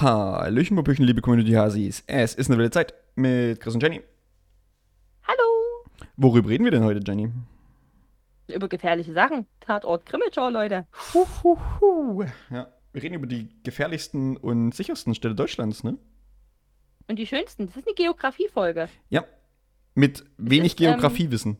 Hallöchen, Popöchen, liebe Community-Hasis. Es ist eine wilde Zeit mit Chris und Jenny. Hallo! Worüber reden wir denn heute, Jenny? Über gefährliche Sachen. Tatort Grimmitschau, Leute. Huhuhu. Ja, wir reden über die gefährlichsten und sichersten Städte Deutschlands, ne? Und die schönsten. Das ist eine Geografiefolge. Ja, mit wenig ist, ähm, Geografiewissen.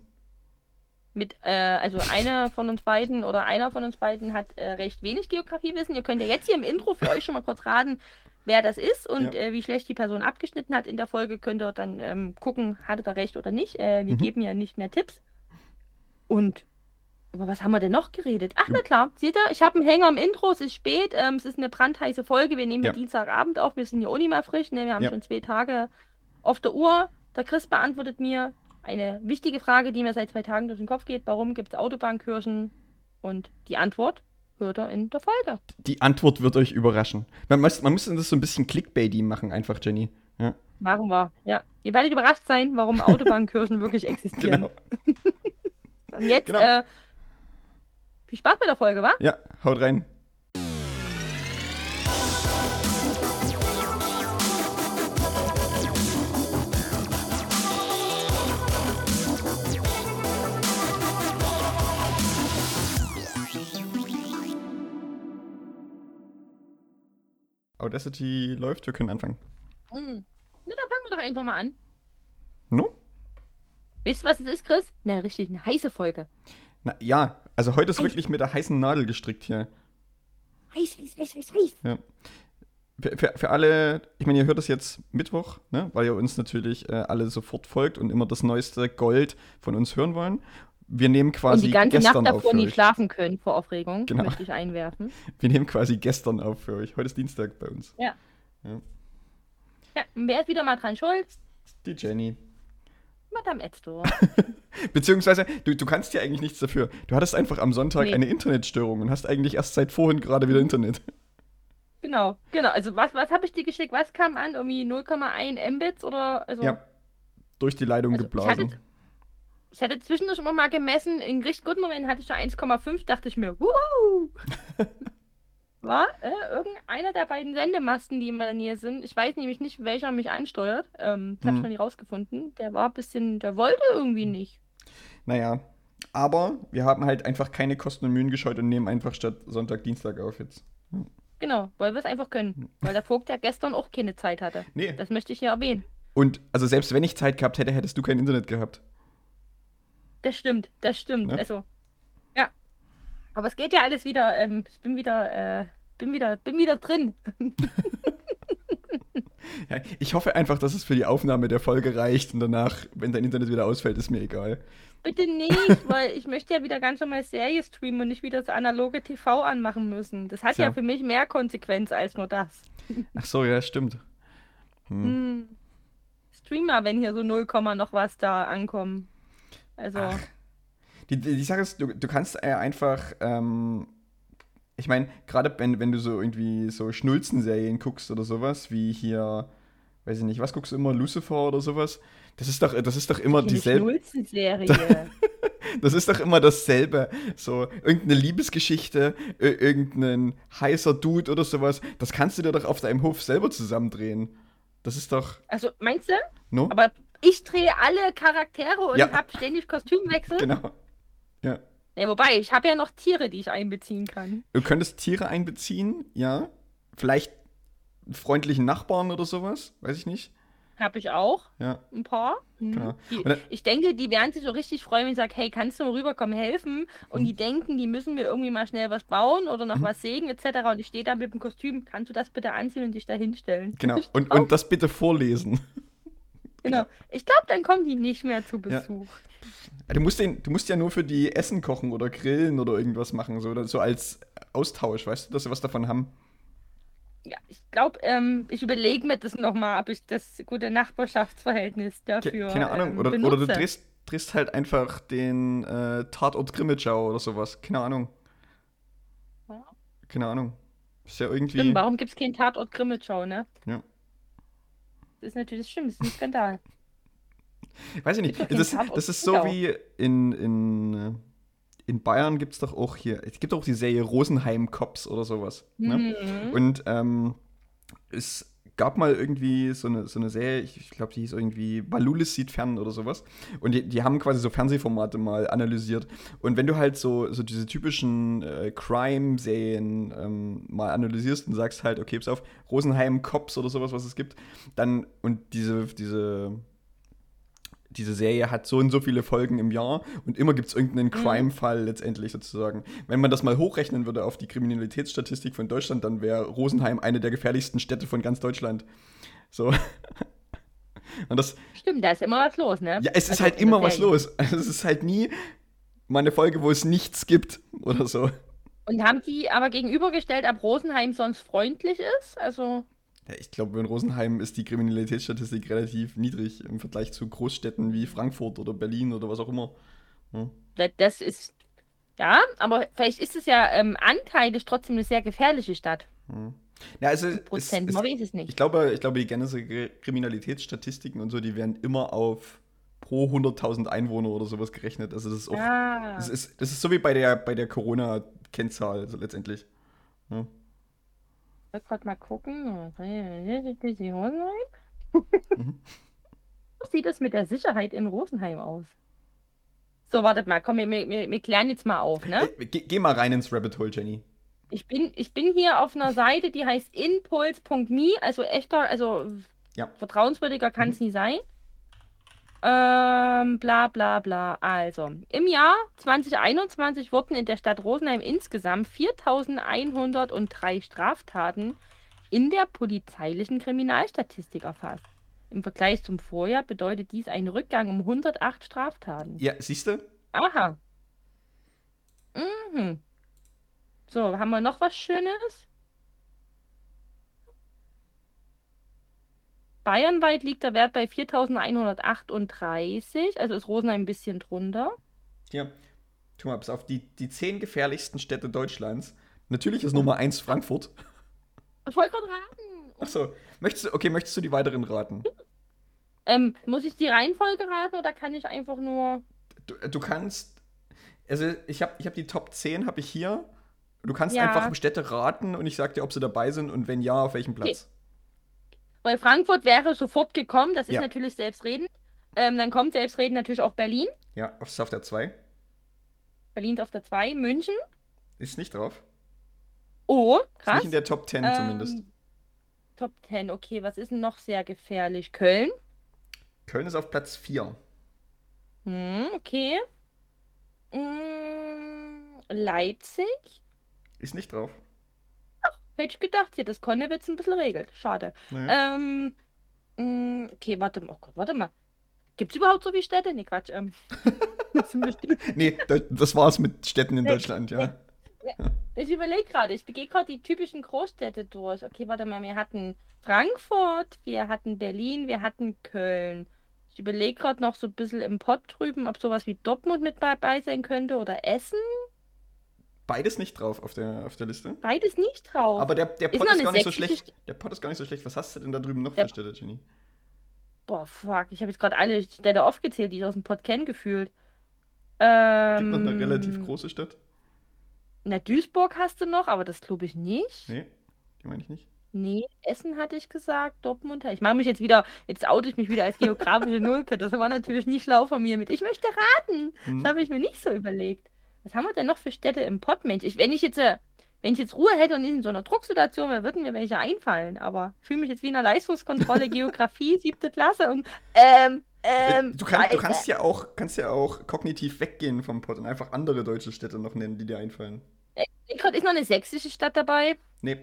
Mit, äh, also einer von uns beiden oder einer von uns beiden hat äh, recht wenig Geografiewissen. Ihr könnt ja jetzt hier im Intro für euch schon mal kurz raten, wer das ist und Ja. äh, wie schlecht die Person abgeschnitten hat in der Folge. Könnt ihr dann ähm, gucken, hatte er recht oder nicht. Äh, wir Mhm. geben ja nicht mehr Tipps. Und über was haben wir denn noch geredet? Ach, na klar, seht ihr, ich habe einen Hänger im Intro, es ist spät, ähm, es ist eine brandheiße Folge. Wir nehmen Ja. ja. Dienstagabend auf, wir sind hier auch nicht mehr frisch, ne? wir haben Ja. schon zwei Tage auf der Uhr. Der Chris beantwortet mir eine wichtige Frage, die mir seit zwei Tagen durch den Kopf geht. Warum gibt es Autobahnkirchen? Und die Antwort hört er in der Folge. Die Antwort wird euch überraschen. Man muss, man muss das so ein bisschen Clickbaity machen, einfach, Jenny. Ja, Machen wir. Ja. Ihr werdet überrascht sein, warum Autobahnkirchen wirklich existieren. genau. Und jetzt Genau. äh, viel Spaß mit der Folge, wa? Ja, haut rein. Audacity läuft, wir können anfangen. Hm. Na, dann fangen wir doch einfach mal an. No? Weißt du, was es ist, Chris? Na, richtig, eine heiße Folge. Na ja, also heute ist Heiß. wirklich mit der heißen Nadel gestrickt hier. Heiß, heiß, heiß, heiß, heiß. Ja. Für, für, für alle, ich meine, ihr hört das jetzt Mittwoch, ne? weil ihr uns natürlich äh, alle sofort folgt und immer das neueste Gold von uns hören wollen. Wir nehmen Und quasi die ganze gestern Nacht davor nie schlafen können vor Aufregung, Genau. möchte ich einwerfen. Wir nehmen quasi gestern auf für euch. Heute ist Dienstag bei uns. Ja, und wer ist wieder mal dran schuld? Die Jenny. Madame Edstore. Beziehungsweise, du, du kannst ja eigentlich nichts dafür. Du hattest einfach am Sonntag Nee. eine Internetstörung und hast eigentlich erst seit vorhin gerade wieder Internet. genau, genau. Also was, was habe ich dir geschickt? Was kam an? Irgendwie 0,1 Mbits oder also Ja. Durch die Leitung Also, geblasen. Ich hatte zwischendurch immer mal gemessen, in richtig guten Momenten hatte ich schon 1,5, dachte ich mir, wuhu! War äh, irgendeiner der beiden Sendemasten, die in meiner Nähe sind, ich weiß nämlich nicht, welcher mich ansteuert, ähm, das habe Hm. ich noch nicht rausgefunden, der war ein bisschen, der wollte irgendwie nicht. Naja. Aber wir haben halt einfach keine Kosten und Mühen gescheut und nehmen einfach statt Sonntag, Dienstag auf jetzt. Genau, weil wir es einfach können. Weil der Vogt ja gestern auch keine Zeit hatte. Nee. Das möchte ich hier erwähnen. Und also selbst wenn ich Zeit gehabt hätte, hättest du kein Internet gehabt. Das stimmt, das stimmt. Ne? Also, ja. Aber es geht ja alles wieder, ähm, ich bin wieder, äh, bin wieder, bin wieder drin. Ja, ich hoffe einfach, dass es für die Aufnahme der Folge reicht und danach, wenn dein Internet wieder ausfällt, ist mir egal. Bitte nicht, weil ich möchte ja wieder ganz normal Serie streamen und nicht wieder das analoge TV anmachen müssen. Das hat Tja. ja für mich mehr Konsequenz als nur das. Ach so, ja, stimmt. Hm. Hm. Streamer, wenn hier so 0, Komma noch was da ankommen. Also, Ach. Die, die, Sache ist, du, du kannst äh, einfach, ähm, ich meine, gerade wenn, wenn du so irgendwie so Schnulzen-Serien guckst oder sowas, wie hier, weiß ich nicht, was guckst du immer, Lucifer oder sowas, das ist doch, das ist doch immer dieselbe, Schnulzen-Serie. das ist doch immer dasselbe. So, irgendeine Liebesgeschichte, ir- irgendein heißer Dude oder sowas, das kannst du dir doch auf deinem Hof selber zusammendrehen. Das ist doch, Also, meinst du? no? Aber ich drehe alle Charaktere und Ja. habe ständig Kostümwechsel. Genau. Ja. Ja, wobei, ich habe ja noch Tiere, die ich einbeziehen kann. Du könntest Tiere einbeziehen, ja. Vielleicht freundlichen Nachbarn oder sowas, weiß ich nicht. Habe ich auch Ja, ein paar. Mhm. Genau. Die, dann- ich denke, die werden sich so richtig freuen, wenn ich sage, hey, kannst du mal rüberkommen, helfen? Und Mhm. die denken, die müssen mir irgendwie mal schnell was bauen oder noch Mhm. was sägen etc. Und ich stehe da mit dem Kostüm, kannst du das bitte anziehen und dich da hinstellen? genau. Und, und das bitte vorlesen. Genau. Ich glaube, dann kommen die nicht mehr zu Ja. Besuch. Du musst, den, du musst ja nur für die Essen kochen oder grillen oder irgendwas machen, so, oder so als Austausch, weißt du, dass sie was davon haben. Ja, ich glaube, ähm, ich überlege mir das nochmal, ob ich das gute Nachbarschaftsverhältnis Ke dafür keine Ahnung. ähm, Oder, oder du drehst, drehst halt einfach den äh, Tatort Grimmitschau oder sowas. Keine Ahnung. Ja. Keine Ahnung. Ist ja irgendwie. Stimmt, warum gibt es keinen Tatort Grimmitschau, ne? Ja. Das ist natürlich stimmt, das ist ein Skandal. Weiß ich nicht. Das, das ist so wie in, in, äh, in Bayern gibt es doch auch hier, es gibt auch die Serie Rosenheim Cops oder sowas. Ne? Mhm. Und ähm, es gab mal irgendwie so eine, so eine Serie, ich, glaube, die hieß irgendwie Balulis sieht fern oder sowas. Und die, die haben quasi so Fernsehformate mal analysiert. Und wenn du halt so, so diese typischen äh, Crime-Serien ähm, mal analysierst und sagst halt, okay, pass auf, Rosenheim Cops oder sowas, was es gibt, dann und diese, diese diese Serie hat so und so viele Folgen im Jahr und immer gibt es irgendeinen mhm. Crime-Fall letztendlich sozusagen. Wenn man das mal hochrechnen würde auf die Kriminalitätsstatistik von Deutschland, dann wäre Rosenheim eine der gefährlichsten Städte von ganz Deutschland. So. Und das, Stimmt, da ist immer was los, ne? Ja, es ist also halt immer was los. Also es ist halt nie mal eine Folge, wo es nichts gibt oder so. Und haben die aber gegenübergestellt, ob Rosenheim sonst freundlich ist? Also. Ich glaube, in Rosenheim ist die Kriminalitätsstatistik relativ niedrig im Vergleich zu Großstädten wie Frankfurt oder Berlin oder was auch immer. Ja. Das ist, ja, aber vielleicht ist es ja ähm, anteilig trotzdem eine sehr gefährliche Stadt. Hm. Ja, also Prozent, es, man weiß es nicht. Ich glaube, ich glaube, die generelle Kriminalitätsstatistiken und so, die werden immer auf pro 100.000 Einwohner oder sowas gerechnet. Also das ist auch, ah. das ist, das ist so wie bei der, bei der Corona-Kennzahl also letztendlich. Ja. Ich wollte gerade mal gucken. mhm. Wie sieht es mit der Sicherheit in Rosenheim aus? So, wartet mal, komm, wir, wir, wir klären jetzt mal auf, ne? Geh, geh, mal rein ins Rabbit Hole, Jenny. Ich bin, ich bin hier auf einer Seite, die heißt impulse.me, also echter, also ja. vertrauenswürdiger kann es mhm. nie sein. Ähm, bla bla bla. Also, im Jahr 2021 wurden in der Stadt Rosenheim insgesamt 4103 Straftaten in der polizeilichen Kriminalstatistik erfasst. Im Vergleich zum Vorjahr bedeutet dies einen Rückgang um 108 Straftaten. Ja, siehst du? Aha. Mhm. So, haben wir noch was Schönes? Bayernweit liegt der Wert bei 4.138, also ist Rosenheim ein bisschen drunter. Ja, tu mal, auf die, die zehn gefährlichsten Städte Deutschlands. Natürlich ist Nummer 1 Frankfurt. Ich wollte gerade raten. Achso, möchtest du, okay, möchtest du die weiteren raten? Ähm, muss ich die Reihenfolge raten oder kann ich einfach nur. Du, du kannst. Also ich habe ich hab die Top 10 habe ich hier. Du kannst ja. einfach Städte raten und ich sag dir, ob sie dabei sind und wenn ja, auf welchem Platz. Okay. Weil Frankfurt wäre sofort gekommen, das ist ja. natürlich selbstredend. Ähm, dann kommt selbstredend natürlich auch Berlin. Ja, ist auf der 2. Berlin ist auf der 2. München. Ist nicht drauf. Oh, krass. Ist nicht in der Top 10 ähm, zumindest. Top 10, okay. Was ist denn noch sehr gefährlich? Köln? Köln ist auf Platz 4. Hm, okay. Hm, Leipzig? Ist nicht drauf. Hätte ich gedacht, hier, das Konnewitz ein bisschen regelt. Schade. Naja. Ähm, mh, mm, okay, warte mal. Oh Gott, warte mal. Gibt es überhaupt so wie Städte? Nee, Quatsch. Ähm, nee, das war's mit Städten in Deutschland, ja. Ich überlege gerade, ich gehe gerade die typischen Großstädte durch. Okay, warte mal, wir hatten Frankfurt, wir hatten Berlin, wir hatten Köln. Ich überlege gerade noch so ein bisschen im Pott drüben, ob sowas wie Dortmund mit dabei sein könnte oder Essen. Beides nicht drauf auf der, auf der Liste. Beides nicht drauf. Aber der, der Pot ist, ist gar nicht so schlecht. Der Pot ist gar nicht so schlecht. Was hast du denn da drüben noch der... für Städte, Jenny? Boah, fuck. Ich habe jetzt gerade alle Städte aufgezählt, die ich aus dem Pot kennen, gefühlt. Ähm, Gibt noch eine relativ große Stadt? Na, Duisburg hast du noch, aber das glaube ich nicht. Nee, die meine ich nicht. Nee, Essen hatte ich gesagt, Dortmund. Ich mache mich jetzt wieder, jetzt oute ich mich wieder als geografische Nulpe. Das war natürlich nicht schlau von mir mit. Ich möchte raten. Hm. Das habe ich mir nicht so überlegt. Was haben wir denn noch für Städte im Pott, Mensch? Ich, wenn ich jetzt, äh, wenn ich jetzt Ruhe hätte und nicht in so einer Drucksituation wäre, würden mir welche einfallen. Aber ich fühle mich jetzt wie in einer Leistungskontrolle, Geografie, siebte Klasse und ähm, ähm, du, kann, du kannst ja auch, kannst ja auch kognitiv weggehen vom Pott und einfach andere deutsche Städte noch nennen, die dir einfallen. Ingolstadt ist noch eine sächsische Stadt dabei? Nee.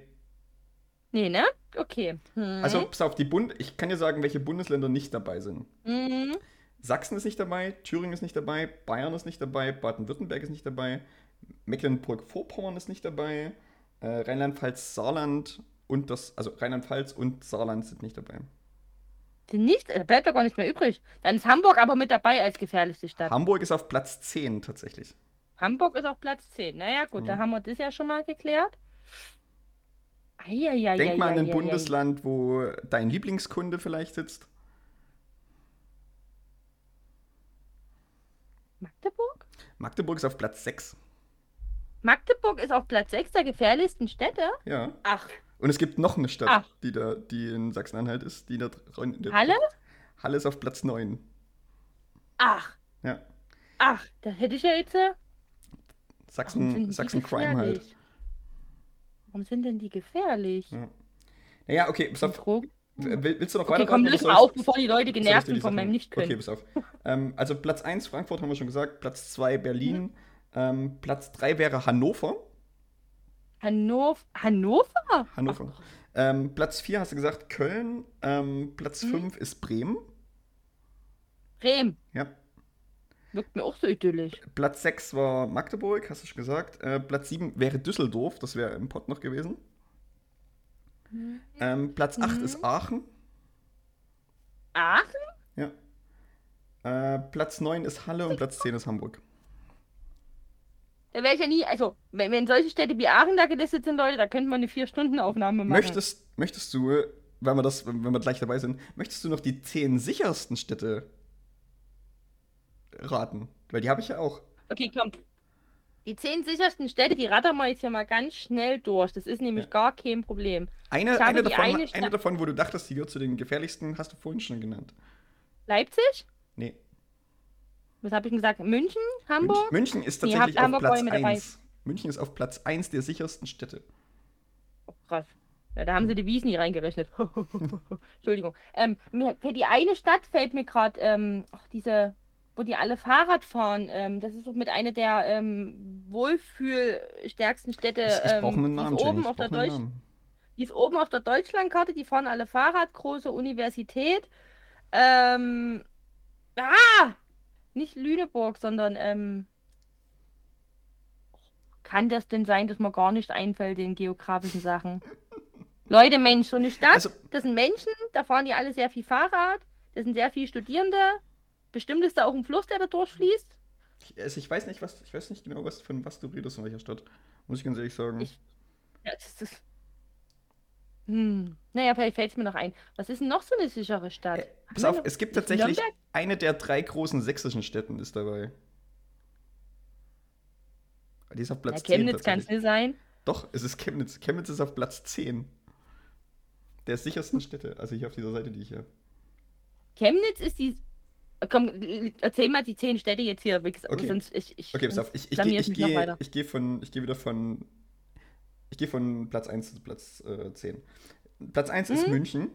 Nee, ne? Okay. Hm. Also, pass auf, die Bund ich kann dir sagen, welche Bundesländer nicht dabei sind. Mhm. Sachsen ist nicht dabei, Thüringen ist nicht dabei, Bayern ist nicht dabei, Baden-Württemberg ist nicht dabei, Mecklenburg-Vorpommern ist nicht dabei, äh, Rheinland-Pfalz, Saarland und das, also Rheinland-Pfalz und Saarland sind nicht dabei. Sind nicht? Da bleibt doch gar nicht mehr übrig. Dann ist Hamburg aber mit dabei als gefährlichste Stadt. Hamburg ist auf Platz 10 tatsächlich. Hamburg ist auf Platz 10. Naja, gut, mhm. da haben wir das ja schon mal geklärt. Eieiei, Denk mal an ein Bundesland, wo dein Lieblingskunde vielleicht sitzt. Magdeburg? Magdeburg ist auf Platz 6. Magdeburg ist auf Platz 6 der gefährlichsten Städte? Ja. Ach, Und es gibt noch eine Stadt, Ach. die da, die in Sachsen-Anhalt ist, die da dran. in der- Halle? Halle ist auf Platz 9. Ach, Ja. ach, das hätte ich ja jetzt. äh, Sachsen, Sachsen Crime halt. Warum sind denn die gefährlich? Ja. Naja, okay, pass auf. Drogen? Will- Willst du noch Okay, weiter komm, löse mal auf, bevor die Leute genervt sind von meinem Nicht-Können. Okay, pass auf. ähm, also Platz 1 Frankfurt haben wir schon gesagt, Platz 2 Berlin, Mhm. ähm, Platz 3 wäre Hannover. Hannover? Hannover? Hannover. Ähm, Platz 4 hast du gesagt Köln, ähm, Platz Mhm. 5 ist Bremen. Bremen. Ja. Wirkt mir auch so idyllisch. Platz 6 war Magdeburg, hast du schon gesagt. Äh, Platz 7 wäre Düsseldorf, das wäre im Pott noch gewesen. Ähm, Platz 8 Mhm. ist Aachen. Aachen? Ja. Äh, Platz 9 ist Halle und Platz 10 ist Hamburg. Da wäre ich ja nie, also, wenn, wenn solche Städte wie Aachen da gelistet sind, Leute, da könnte man eine Vier-Stunden-Aufnahme machen. Möchtest, möchtest du, weil wir, das, wenn wir gleich dabei sind, möchtest du noch die 10 sichersten Städte raten? Weil die habe ich ja auch. Okay, komm. Die zehn sichersten Städte, die rattern wir jetzt hier mal ganz schnell durch. Das ist nämlich Ja. gar kein Problem. Eine, eine, davon, eine eine davon, wo du dachtest, die gehört zu den gefährlichsten, hast du vorhin schon genannt. Leipzig? Nee. Was habe ich denn gesagt? München? Hamburg? München, München ist Nee, tatsächlich habt auf Hamburg Platz Bäume dabei. 1. München ist auf Platz 1 der sichersten Städte. Oh, krass. Ja, da haben sie die Wiesen nie reingerechnet. Entschuldigung. Ähm, mir, für die eine Stadt fällt mir gerade, ähm, ach, diese, wo die alle Fahrrad fahren. Ähm, das ist doch mit einer der ähm, wohlfühlstärksten Städte. Ich, ich ähm, brauche einen die Namen, ist Jenny. oben auf der Deutsch Namen. Die ist oben auf der Deutschlandkarte, die fahren alle Fahrrad, große Universität. Ähm, ah! Nicht Lüneburg, sondern ähm, kann das denn sein, dass mir gar nicht einfällt in geografischen Sachen? Leute, Mensch, so eine Stadt, Also- das sind Menschen, da fahren die alle sehr viel Fahrrad, das sind sehr viele Studierende. Bestimmt ist da auch ein Fluss, der da durchfließt. Ich, also ich weiß nicht, was, ich weiß nicht genau, was, von was du redest, in welcher Stadt. Muss ich ganz ehrlich sagen. Ich- Ja, das ist. Hm. Naja, vielleicht fällt es mir noch ein. Was ist denn noch so eine sichere Stadt? Äh, pass auf, es gibt tatsächlich Nürnberg? eine der drei großen sächsischen Städten ist dabei. Die ist auf Platz Ja, 10 Chemnitz kann es nicht sein. Doch, es ist Chemnitz. Chemnitz ist auf Platz 10. Der sichersten Städte. Also hier auf dieser Seite, die ich hier. Chemnitz ist die. Komm, erzähl mal die zehn Städte jetzt hier. Okay. Sonst ich, ich, Okay, pass auf. Ich, ich, ich ich, gehe geh von, ich gehe wieder von, ich gehe von Platz 1 zu Platz äh, 10. Platz 1 ist Mhm. München.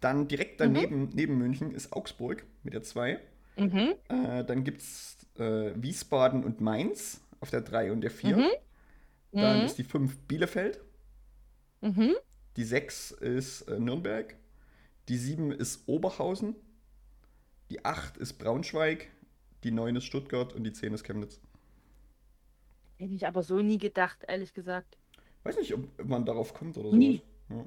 Dann direkt daneben, neben München ist Augsburg mit der 2. Mhm. Äh, dann gibt es äh, Wiesbaden und Mainz auf der 3 und der 4. Mhm. Dann Mhm. ist die 5 Bielefeld. Mhm. Die 6 ist äh, Nürnberg. Die 7 ist Oberhausen. Die 8 ist Braunschweig. Die 9 ist Stuttgart und die 10 ist Chemnitz. Hätte ich aber so nie gedacht, ehrlich gesagt. Weiß nicht, ob man darauf kommt oder Nie. sowas. Ja.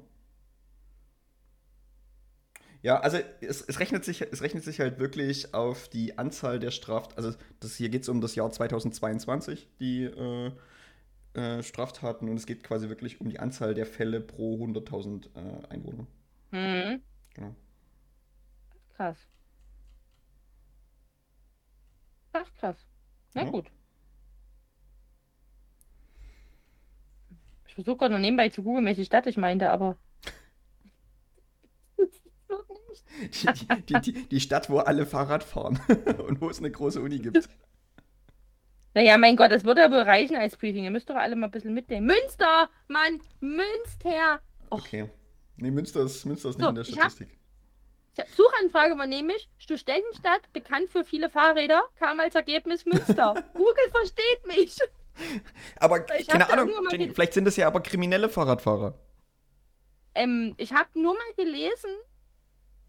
Ja, also es, es, rechnet sich, es rechnet sich halt wirklich auf die Anzahl der Straft... Also das, hier geht es um das Jahr 2022, die äh, äh, Straftaten. Und es geht quasi wirklich um die Anzahl der Fälle pro 100.000 äh, Einwohner. Mhm. Genau. Krass. Krass, krass. Na Ja. gut. Ich versuche gerade noch nebenbei zu googeln, welche Stadt ich meinte, aber. Die, die, die, die, Stadt, wo alle Fahrrad fahren und wo es eine große Uni gibt. Naja, mein Gott, das würde aber reichen als Briefing. Ihr müsst doch alle mal ein bisschen mitnehmen. Münster! Mann! Münster! Och, Okay. Nee, Münster ist, Münster ist nicht So, in der Statistik. Suchanfrage übernehme ich. Studentenstadt, bekannt für viele Fahrräder, kam als Ergebnis Münster. Google versteht mich. Aber Ich keine Ahnung, Jenny, vielleicht sind es ja aber kriminelle Fahrradfahrer. Ähm, ich habe nur mal gelesen,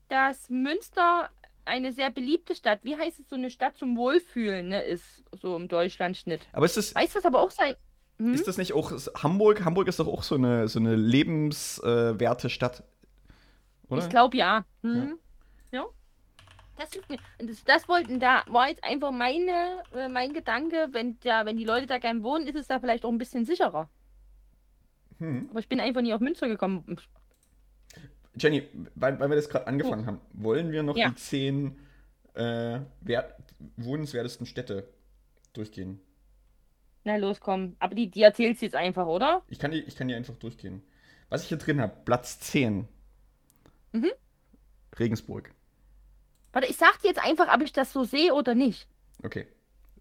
dass Münster eine sehr beliebte Stadt, wie heißt es, so eine Stadt zum Wohlfühlen ne, ist, so im Deutschlandschnitt. Aber ist das, Weiß das aber auch sein? Hm? ist das nicht auch Hamburg? Hamburg ist doch auch so eine, so eine lebenswerte Stadt. Oder? Ich glaube ja. Hm? Ja. Das, ist mir- das, das wollten da, war jetzt einfach meine, äh, mein Gedanke, wenn da, wenn die Leute da gern wohnen, ist es da vielleicht auch ein bisschen sicherer. Hm. Aber ich bin einfach nie auf Münster gekommen. Jenny, weil, weil wir das gerade angefangen haben, wollen wir noch Ja. die zehn äh, wert, wohnenswertesten Städte durchgehen? Na los, komm. Aber die, die erzählst du jetzt einfach, oder? Ich kann die, ich kann die einfach durchgehen. Was ich hier drin habe, Platz 10. Mhm. Regensburg. Warte, ich sag dir jetzt einfach, ob ich das so sehe oder nicht. Okay.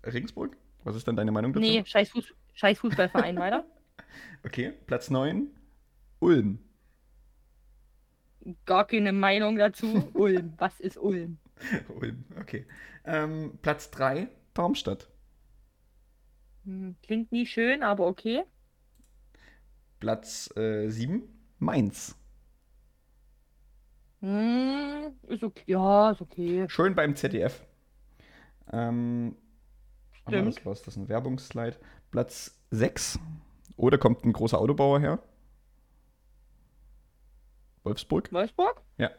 Regensburg? Was ist dann deine Meinung dazu? Nee, scheiß, Fuß scheiß Fußballverein, weiter. Okay, Platz 9. Ulm. Gar keine Meinung dazu. Ulm. Was ist Ulm? Ulm, okay. Ähm, Platz 3. Darmstadt. Hm, Klingt nie schön, aber okay. Platz 7. Mainz. Hm, ist okay. Ja, ist okay. Schön beim ZDF. Ähm, Stimmt. was war das? Das ist ein Werbungsslide. Platz 6. Oder kommt ein großer Autobauer her? Wolfsburg? Wolfsburg? Ja.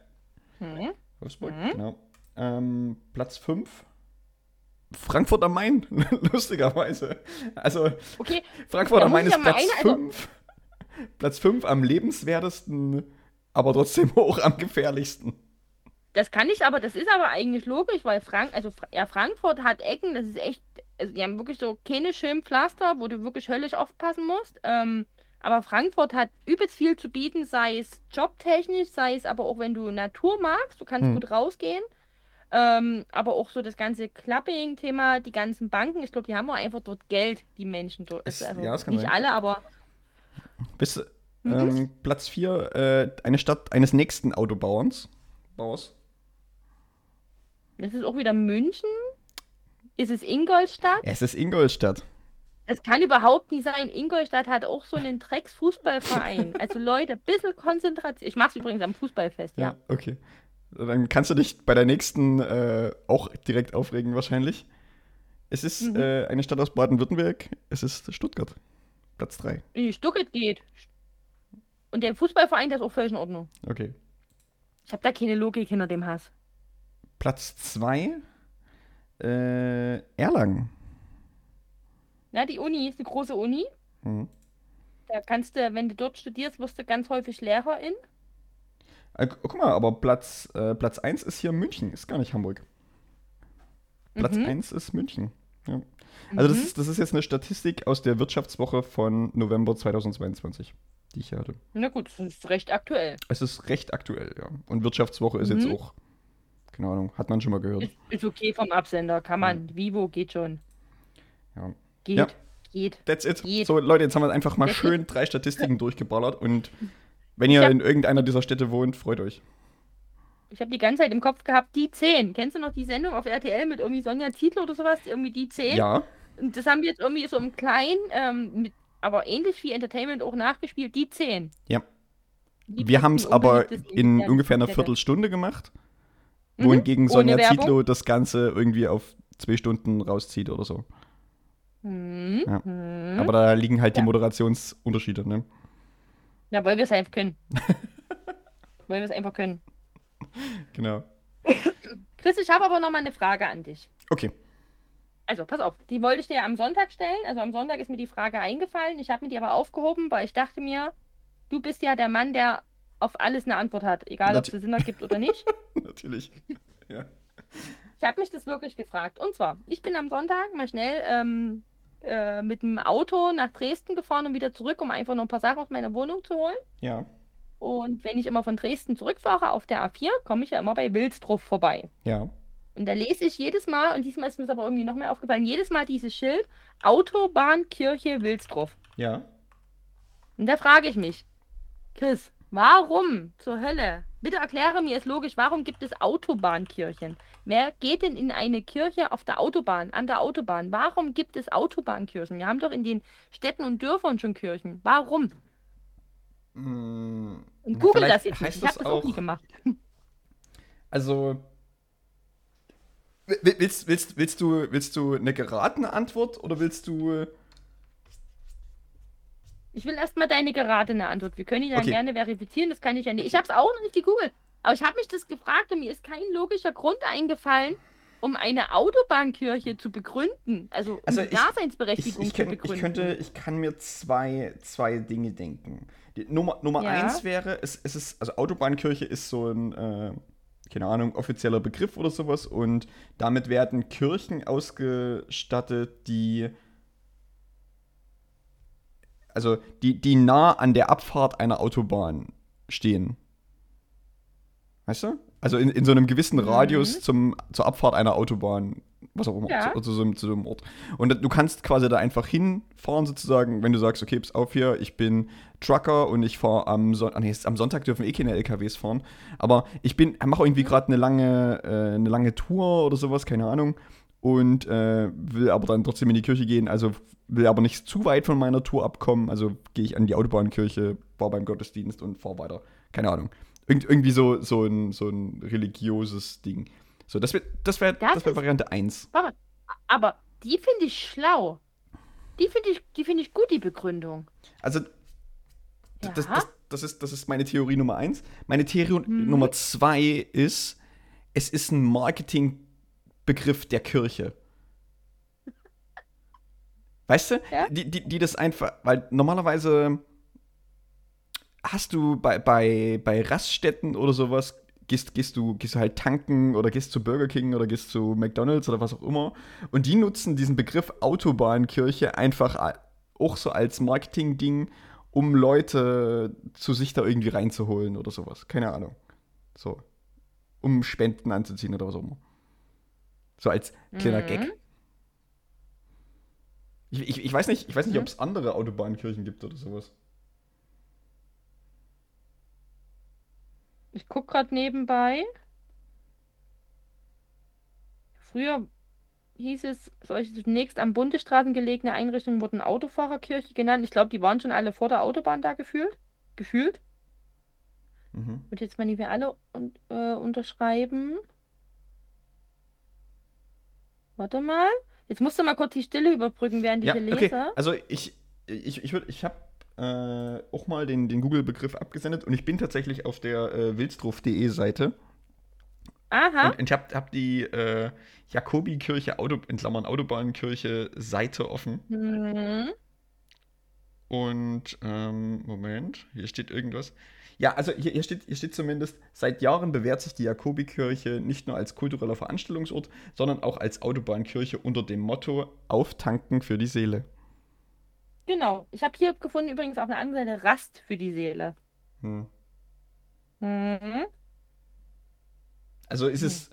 Hm. Wolfsburg, Mhm. genau. Ähm, Platz 5. Frankfurt am Main, lustigerweise. Also, Okay, Frankfurt am Main ist Platz eine- also- 5. Platz 5 am lebenswertesten, aber trotzdem auch am gefährlichsten. das kann ich, aber das ist aber eigentlich logisch, weil Frank, also ja, Frankfurt hat Ecken, das ist echt, also die haben wirklich so keine schönen Pflaster, wo du wirklich höllisch aufpassen musst. Ähm, aber Frankfurt hat übelst viel zu bieten, sei es jobtechnisch, sei es aber auch, wenn du Natur magst, du kannst Hm. gut rausgehen. Ähm, aber auch so das ganze Clubbing-Thema, die ganzen Banken, ich glaube, die haben auch einfach dort Geld, die Menschen dort. Also, ja, nicht alle, aber Bis, Mhm. ähm, Platz 4, äh, eine Stadt eines nächsten Autobauers. Bauers. das ist auch wieder München. Ist es Ingolstadt? Es ist Ingolstadt. Es kann überhaupt nicht sein. Ingolstadt hat auch so einen Drecks-Fußballverein. Also Leute, ein bisschen Konzentration. Ich mache es übrigens am Fußballfest, ja. Ja, okay. Dann kannst du dich bei der nächsten äh, auch direkt aufregen wahrscheinlich. Es ist Mhm. äh, eine Stadt aus Baden-Württemberg. Es ist Stuttgart. Platz 3. Die Stuttgart geht. Und der Fußballverein, der ist auch völlig in Ordnung. Okay. Ich habe da keine Logik hinter dem Hass. Platz 2. Äh, Erlangen. Ja, die Uni ist eine große Uni. Mhm. Da kannst du, wenn du dort studierst, wirst du ganz häufig Lehrerin. Äh, gu- guck mal, aber Platz, äh, Platz 1 ist hier München, ist gar nicht Hamburg. Platz Mhm. 1 ist München. Ja. Also das Mhm. ist, das ist jetzt eine Statistik aus der Wirtschaftswoche von November 2022, die ich hatte. Na gut, das ist recht aktuell. Es ist recht aktuell, ja. Und Wirtschaftswoche ist jetzt Mhm. auch, keine Ahnung, hat man schon mal gehört. Ist, ist okay vom Absender, kann man. Vivo geht schon. Ja. Geht, Ja. geht. That's it. Geht. So, Leute, jetzt haben wir einfach mal That's schön drei Statistiken durchgeballert und wenn ihr hab- in irgendeiner dieser Städte wohnt, freut euch. Ich habe die ganze Zeit im Kopf gehabt, die 10. Kennst du noch die Sendung auf RTL mit irgendwie Sonja Zietlow oder sowas? Irgendwie die 10? Ja, Und das haben wir jetzt irgendwie so im Kleinen, ähm, mit, aber ähnlich wie Entertainment auch nachgespielt, die 10. Ja. Die wir haben es aber in ungefähr einer. Viertelstunde gemacht, Mhm, wohingegen Sonja. Zietlow das Ganze irgendwie auf zwei Stunden rauszieht oder so. Hm, Ja. hm. Aber da liegen halt die Ja. Moderationsunterschiede, ne? Ja, weil wir es einfach können. weil wir es einfach können. Genau. Chris, ich habe aber noch mal eine Frage an dich. Okay. Also, pass auf, die wollte ich dir am Sonntag stellen. Also am Sonntag ist mir die Frage eingefallen. Ich habe mir die aber aufgehoben, weil ich dachte mir, du bist ja der Mann, der auf alles eine Antwort hat, egal ob Natu- es Sinn ergibt oder nicht. Natürlich. Ja. Ich habe mich das wirklich gefragt. Und zwar, ich bin am Sonntag mal schnell ähm, äh, mit dem Auto nach Dresden gefahren und wieder zurück, um einfach noch ein paar Sachen aus meiner Wohnung zu holen. Ja. Und wenn ich immer von Dresden zurückfahre auf der A4, komme ich ja immer bei Wilsdruff vorbei. Ja. Und da lese ich jedes Mal, und diesmal ist mir das aber irgendwie noch mehr aufgefallen, jedes Mal dieses Schild Autobahnkirche Wilsdruff. Ja. Und da frage ich mich, Chris, warum zur Hölle? Bitte erkläre mir es logisch, warum gibt es Autobahnkirchen? Wer geht denn in eine Kirche auf der Autobahn, an der Autobahn? Warum gibt es Autobahnkirchen? Wir haben doch in den Städten und Dörfern schon Kirchen. Warum? Mm, Und google das jetzt nicht. Ich habe das das auch nie gemacht. Also. Will- Willst, willst, willst, du, willst du eine geratene Antwort oder willst du. Ich will erstmal deine geratene Antwort. Wir können die dann Okay. gerne verifizieren, das kann ich ja nicht. Ich habe es auch noch nicht gegoogelt. Aber ich habe mich das gefragt und mir ist kein logischer Grund eingefallen, um eine Autobahnkirche zu begründen. Also, um Also die ich- Daseinsberechtigung Ich, ich, zu begründen. ich, könnte, ich kann mir zwei, zwei Dinge denken. Die Nummer, Nummer Ja. eins wäre, es, es ist, also Autobahnkirche ist so ein, äh, keine Ahnung, offizieller Begriff oder sowas und damit werden Kirchen ausgestattet, die also die, die nah an der Abfahrt einer Autobahn stehen. Weißt du? Also in, in so einem gewissen Mhm. Radius zum, zur Abfahrt einer Autobahn, was auch immer, Ja. zu, zu, so, einem- zu so einem Ort. Und du kannst quasi da einfach hinfahren, sozusagen, wenn du sagst, okay, pass auf hier, ich bin Trucker und ich fahre am Sonntag, nee, am Sonntag dürfen eh keine LKWs fahren, aber ich bin, mache irgendwie gerade eine lange, äh, eine lange Tour oder sowas, keine Ahnung, und äh, will aber dann trotzdem in die Kirche gehen, also will aber nicht zu weit von meiner Tour abkommen, also gehe ich an die Autobahnkirche, war beim Gottesdienst und fahre weiter. Keine Ahnung. Irgend, irgendwie so, so, ein, so ein religiöses Ding. So, das wäre das wär, Das das wär Variante 1. Warte, aber die finde ich schlau. Die finde ich, die finde ich gut, die Begründung. Also, d- das, Ja. das, das, ist, das ist meine Theorie Nummer 1. Meine Theorie Mhm. Nummer 2 ist, es ist ein Marketingbegriff der Kirche. Weißt du, Ja. die, die, die das einfach, weil normalerweise hast du bei, bei, bei Raststätten oder sowas, gehst, gehst, du, gehst du halt tanken oder gehst zu Burger King oder gehst zu McDonalds oder was auch immer. Und die nutzen diesen Begriff Autobahnkirche einfach auch so als Marketing-Ding, um Leute zu sich da irgendwie reinzuholen oder sowas. Keine Ahnung. So. Um Spenden anzuziehen oder was auch immer. So als kleiner Mhm. Gag. Ich, ich, ich weiß nicht, ich weiß nicht Mhm. ob es andere Autobahnkirchen gibt oder sowas. Ich gucke gerade nebenbei. Früher hieß es, solche zunächst am Bundesstraßen gelegene Einrichtungen wurden Autofahrerkirche genannt. Ich glaube, die waren schon alle vor der Autobahn da gefühlt. Gefühlt. Mhm. Und jetzt mal die wir alle un äh, unterschreiben. Warte mal. Jetzt musst du mal kurz die Stille überbrücken, während ich Ja, hier lese. okay. Also ich, ich, ich, würd- ich habe äh, auch mal den, den Google-Begriff abgesendet und ich bin tatsächlich auf der äh, wilsdruf.de Seite Aha. und ich habe hab die äh, Jakobikirche, Auto, in Klammern Autobahnkirche Seite offen Mhm. und ähm, Moment, hier steht irgendwas. Ja, also hier, hier, steht, hier steht zumindest, seit Jahren bewährt sich die Jakobikirche nicht nur als kultureller Veranstaltungsort, sondern auch als Autobahnkirche unter dem Motto Auftanken für die Seele. Genau. Ich habe hier gefunden übrigens auf der anderen Seite Rast für die Seele. Hm. Mhm. Also ist es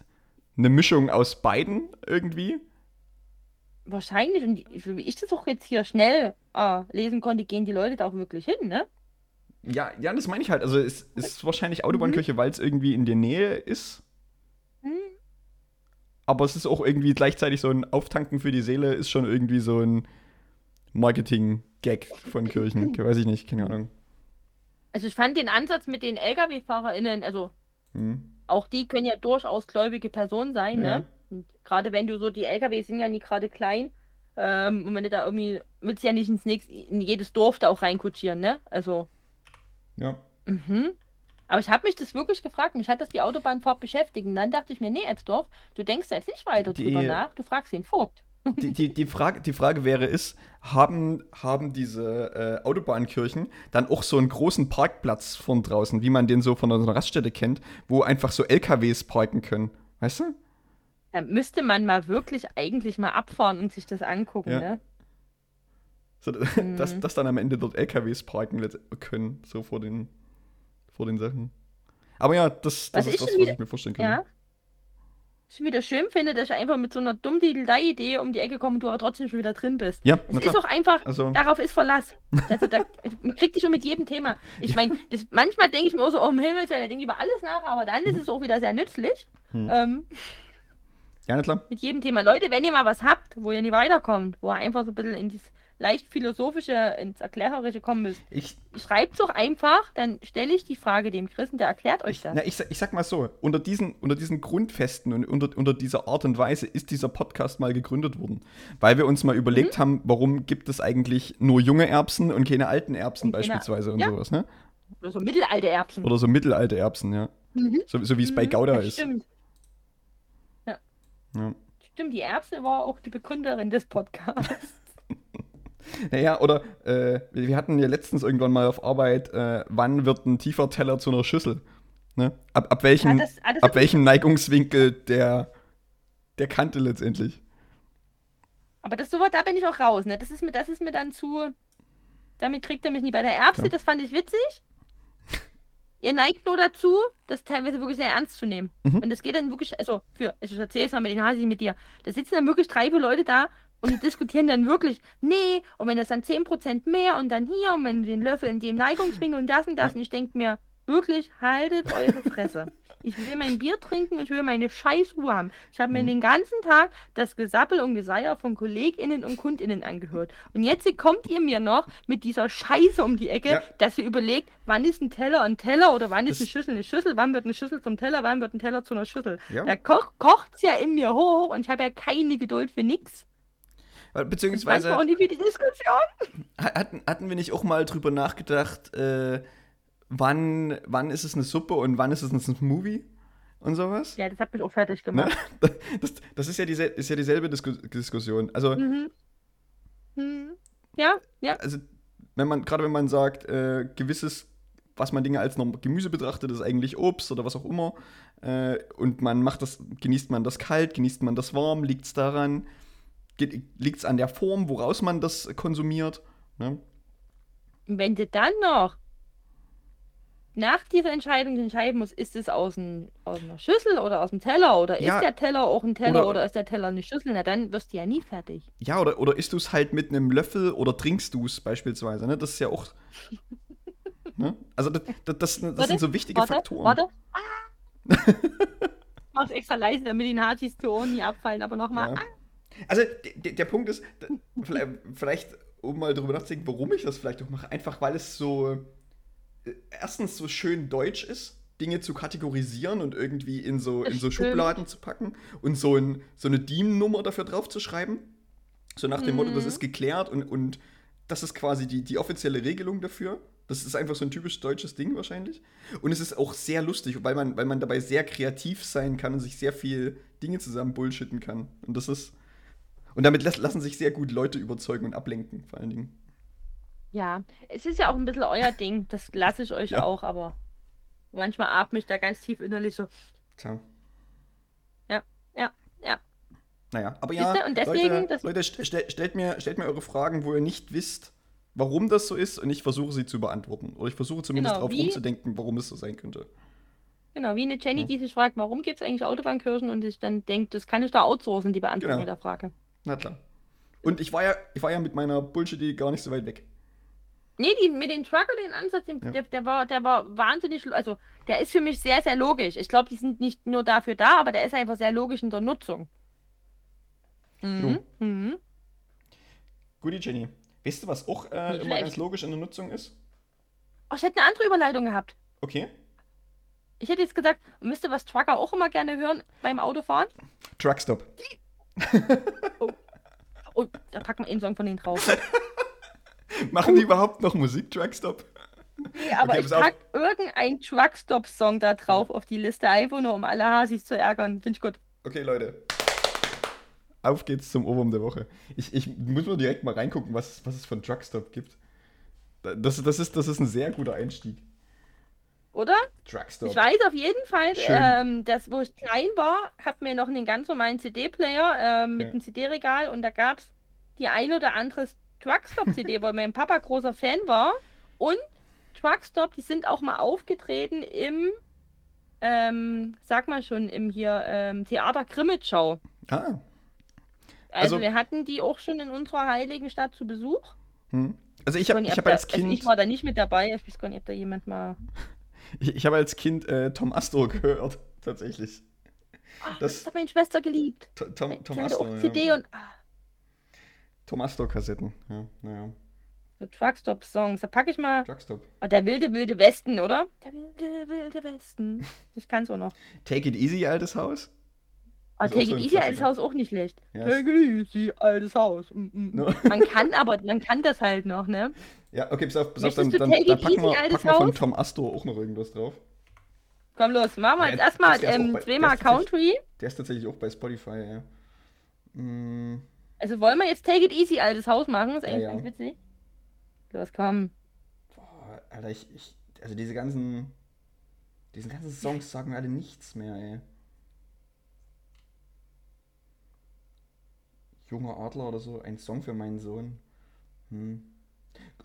eine Mischung aus beiden irgendwie? Wahrscheinlich, und wie ich das auch jetzt hier schnell äh, lesen konnte, gehen die Leute da auch wirklich hin, ne? Ja, ja, das meine ich halt. Also es ist wahrscheinlich Autobahnkirche, weil es irgendwie in der Nähe ist. Hm. Aber es ist auch irgendwie gleichzeitig so ein Auftanken für die Seele, ist schon irgendwie so ein Marketing-Gag von Kirchen. Weiß ich nicht, keine Ahnung. Also ich fand den Ansatz mit den Lkw-FahrerInnen, also Hm. auch die können ja durchaus gläubige Personen sein, Ja. ne? Gerade wenn du so, die Lkw sind ja nie gerade klein, ähm, und wenn du da irgendwie, willst du ja nicht ins nächste, in jedes Dorf da auch reinkutschieren, ne? Also, Ja. mhm. Aber ich habe mich das wirklich gefragt, mich hat das die Autobahnfahrt beschäftigt. Und dann dachte ich mir, nee, Edsdorf, du denkst jetzt nicht weiter Die- drüber nach, du fragst den Vogt. Die, die, die, Frage, die Frage wäre ist, haben, haben diese äh, Autobahnkirchen dann auch so einen großen Parkplatz von draußen, wie man den so von einer Raststätte kennt, wo einfach so LKWs parken können? Weißt du? Da müsste man mal wirklich eigentlich mal abfahren und sich das angucken, Ja. ne? So, Mhm. dass, dass dann am Ende dort LKWs parken können, so vor den, vor den Sachen. Aber ja, das, das Was ist das, was wieder- ich mir vorstellen kann. Ja. Ich wieder schön finde, dass ich einfach mit so einer dumm idee um die Ecke komme und du aber trotzdem schon wieder drin bist. Ja, Es ist auch einfach, Also, darauf ist Verlass. Also da, man kriegt dich schon mit jedem Thema. Ich meine, manchmal denke ich mir auch so, oh, um Himmels Willen, ich denke über alles nach, aber dann ist es auch wieder sehr nützlich. Hm. Ähm, ja, klar. mit jedem Thema. Leute, wenn ihr mal was habt, wo ihr nie weiterkommt, wo ihr einfach so ein bisschen in dieses leicht philosophische, ins Erklärerische kommen müsst, Ich, schreibt doch einfach, dann stelle ich die Frage dem Chris und der erklärt euch das. na, ich, sag- ich sag mal so, unter diesen, unter diesen Grundfesten und unter, unter dieser Art und Weise ist dieser Podcast mal gegründet worden. Weil wir uns mal überlegt Mhm. haben, warum gibt es eigentlich nur junge Erbsen und keine alten Erbsen Und keine- beispielsweise und ja. sowas, ne? Oder so mittelalte Erbsen. Oder so mittelalte Erbsen, ja. Mhm. So, so wie es bei Mhm, Gouda das ist. Stimmt. Ja. Stimmt, die Erbse war auch die Begründerin des Podcasts. Naja, oder äh, wir hatten ja letztens irgendwann mal auf Arbeit, äh, wann wird ein tiefer Teller zu einer Schüssel? Ne? Ab, ab, welchem, Ja, das- ah, das ab welchem Neigungswinkel der, der Kante letztendlich? Aber das sowas, da bin ich auch raus, ne? Das ist mir, das ist mir dann zu. Damit kriegt er mich nie. Bei der Erbse, Ja. das fand ich witzig. Ihr neigt nur dazu, das teilweise wirklich sehr ernst zu nehmen. Mhm. Und das geht dann wirklich, also für, ich erzähle es mal mit den Hasi mit dir. Da sitzen dann wirklich drei, vier Leute da und die diskutieren dann wirklich, nee, und wenn das dann 10% mehr und dann hier und wenn den Löffel in die Neigung schwingen und das und das. Und ich denke mir, wirklich, haltet eure Fresse. Ich will mein Bier trinken und ich will meine Scheißruhe haben. Ich habe mir Mhm. den ganzen Tag das Gesappel und Geseier von KollegInnen und KundInnen angehört. Und jetzt kommt ihr mir noch mit dieser Scheiße um die Ecke, Ja. dass ihr überlegt, wann ist ein Teller ein Teller oder wann ist eine Schüssel eine Schüssel, wann wird eine Schüssel zum Teller, wann wird ein Teller zu einer Schüssel. Ja. Da ko kocht's ja in mir hoch und ich habe ja keine Geduld für nix. Beziehungsweise auch nicht die Diskussion. hatten, hatten wir nicht auch mal drüber nachgedacht, äh, wann, wann ist es eine Suppe und wann ist es ein Smoothie und sowas? Ja, das hat mich auch fertig Ne? gemacht. Das, das ist, ja diese, ist ja dieselbe Disku Diskussion. Also, Mhm. Mhm. Ja, ja. also wenn man, gerade wenn man sagt, äh, gewisses, was man Dinge als Gemüse betrachtet, ist eigentlich Obst oder was auch immer. Äh, und man macht das, genießt man das kalt, genießt man das warm, liegt es daran, liegt es an der Form, woraus man das konsumiert. Ne? Wenn du dann noch nach dieser Entscheidung entscheiden musst, ist es aus, ein, aus einer Schüssel oder aus dem Teller oder Ja. ist der Teller auch ein Teller Oder- oder, ist der Teller eine Schüssel, na dann wirst du ja nie fertig. Ja, oder, oder isst du es halt mit einem Löffel oder trinkst du es beispielsweise. Ne? Das ist ja auch. ne? Also, das, das, das, das Warte, sind so wichtige Warte, Faktoren. warte. Ah. Mach's extra leise, damit die Nazis zu Ohren nie abfallen, aber nochmal. Ja. Also, der, Punkt ist, vielleicht, vielleicht, um mal drüber nachzudenken, warum ich das vielleicht auch mache, einfach weil es so. äh, Erstens so schön deutsch ist, Dinge zu kategorisieren und irgendwie in so, in so. Schubladen zu packen und so, ein, so eine DIEM-Nummer dafür drauf zu schreiben. So nach dem Motto, das Mhm. ist geklärt und, und das ist quasi die, die offizielle Regelung dafür. Das ist einfach so ein typisch deutsches Ding wahrscheinlich. Und es ist auch sehr lustig, weil man, weil man dabei sehr kreativ sein kann und sich sehr viel Dinge zusammen bullshitten kann. Und das ist. Und damit las- lassen sich sehr gut Leute überzeugen und ablenken, vor allen Dingen. Ja, es ist ja auch ein bisschen euer Ding, das lasse ich euch Ja. auch, aber manchmal atme ich da ganz tief innerlich so. Tja. Ja, ja, ja. Naja, aber Siehste, ja, und deswegen, Leute, Leute st st stellt, mir, stellt mir eure Fragen, wo ihr nicht wisst, warum das so ist, und ich versuche sie zu beantworten. Oder ich versuche zumindest Genau, darauf rumzudenken, warum es so sein könnte. Genau, wie eine Jenny, Ja. die sich fragt, warum gibt es eigentlich Autobahnkirchen und sich dann denkt, das kann ich da outsourcen, die Beantwortung Genau. der Frage. Na klar. Und ich war ja, ich war ja mit meiner Bullshit gar nicht so weit weg. Nee, die, mit den Trucker, den Ansatz, den, Ja. der, der, war, der war wahnsinnig, also der ist für mich sehr, sehr logisch. Ich glaube, die sind nicht nur dafür da, aber der ist einfach sehr logisch in der Nutzung. Mhm. Mhm. Guti, Jenny. Weißt du, was auch äh, immer schlecht. ganz logisch in der Nutzung ist? Oh, ich hätte eine andere Überleitung gehabt. Okay. Ich hätte jetzt gesagt, wisst ihr, was Trucker auch immer gerne hören beim Autofahren? Truckstop. Oh, da packen wir einen Song von denen drauf. Machen die überhaupt noch Musik, Truckstop? Nee, aber Okay, ich auf. pack irgendeinen Truckstop-Song da drauf auf die Liste, einfach nur um alle Hasis zu ärgern. Finde ich gut. Okay, Leute. Auf geht's zum Ohrwurm der Woche. Ich, ich muss mal direkt mal reingucken, was, was es von Truckstop gibt. Das, das, ist, das ist ein sehr guter Einstieg. Oder? Truckstop. Ich weiß auf jeden Fall, ähm, dass wo ich klein war, hat mir noch einen ganz normalen CD-Player ähm, mit Ja. einem CD-Regal und da gab es die ein oder andere Truckstop-CD, weil mein Papa großer Fan war. Und Truckstop, die sind auch mal aufgetreten im, ähm, sag mal schon, im hier ähm, Theater Grimmitschau. Ah. Also, Also- wir hatten die auch schon in unserer heiligen Stadt zu Besuch. Hm. Also ich habe ich hab als also Kind, ich war da nicht mit dabei. Ich weiß gar nicht, ob da jemand mal. ich, ich habe als Kind äh, Tom Astor gehört, tatsächlich. Ach, Das- das, hat meine Schwester geliebt. T- Tom, Tom hatte Astor, auch ja. CD und. Ah. Tom Astor-Kassetten. Ja, naja. So Truckstop-Songs. Da packe ich mal. Truckstop. Oh, der wilde, wilde Westen, oder? Der wilde, wilde Westen. Ich kann es auch noch. Take it easy, altes Haus. Auch Take It Easy, altes. Haus auch nicht schlecht. Ja, Take It Easy, altes Haus. Mm, mm. No. Man kann aber, man kann das halt noch, ne? Ja, okay, pass auf, pass auf dann, dann, Take dann It packen wir, altes packen wir von? Tom Astor auch noch irgendwas drauf. Komm los, machen wir Ja, jetzt erstmal ähm, zweimal der ist tatsächlich- Country. Der ist tatsächlich auch bei Spotify, ja. Mm, Also wollen wir jetzt Take It Easy, altes Haus machen? Ist eigentlich ja. ganz witzig. Los, komm. boah, Alter, ich, ich, also diese ganzen, diese ganzen Songs sagen mir alle nichts mehr, ey. Junger Adler oder so, ein Song für meinen Sohn. Hm.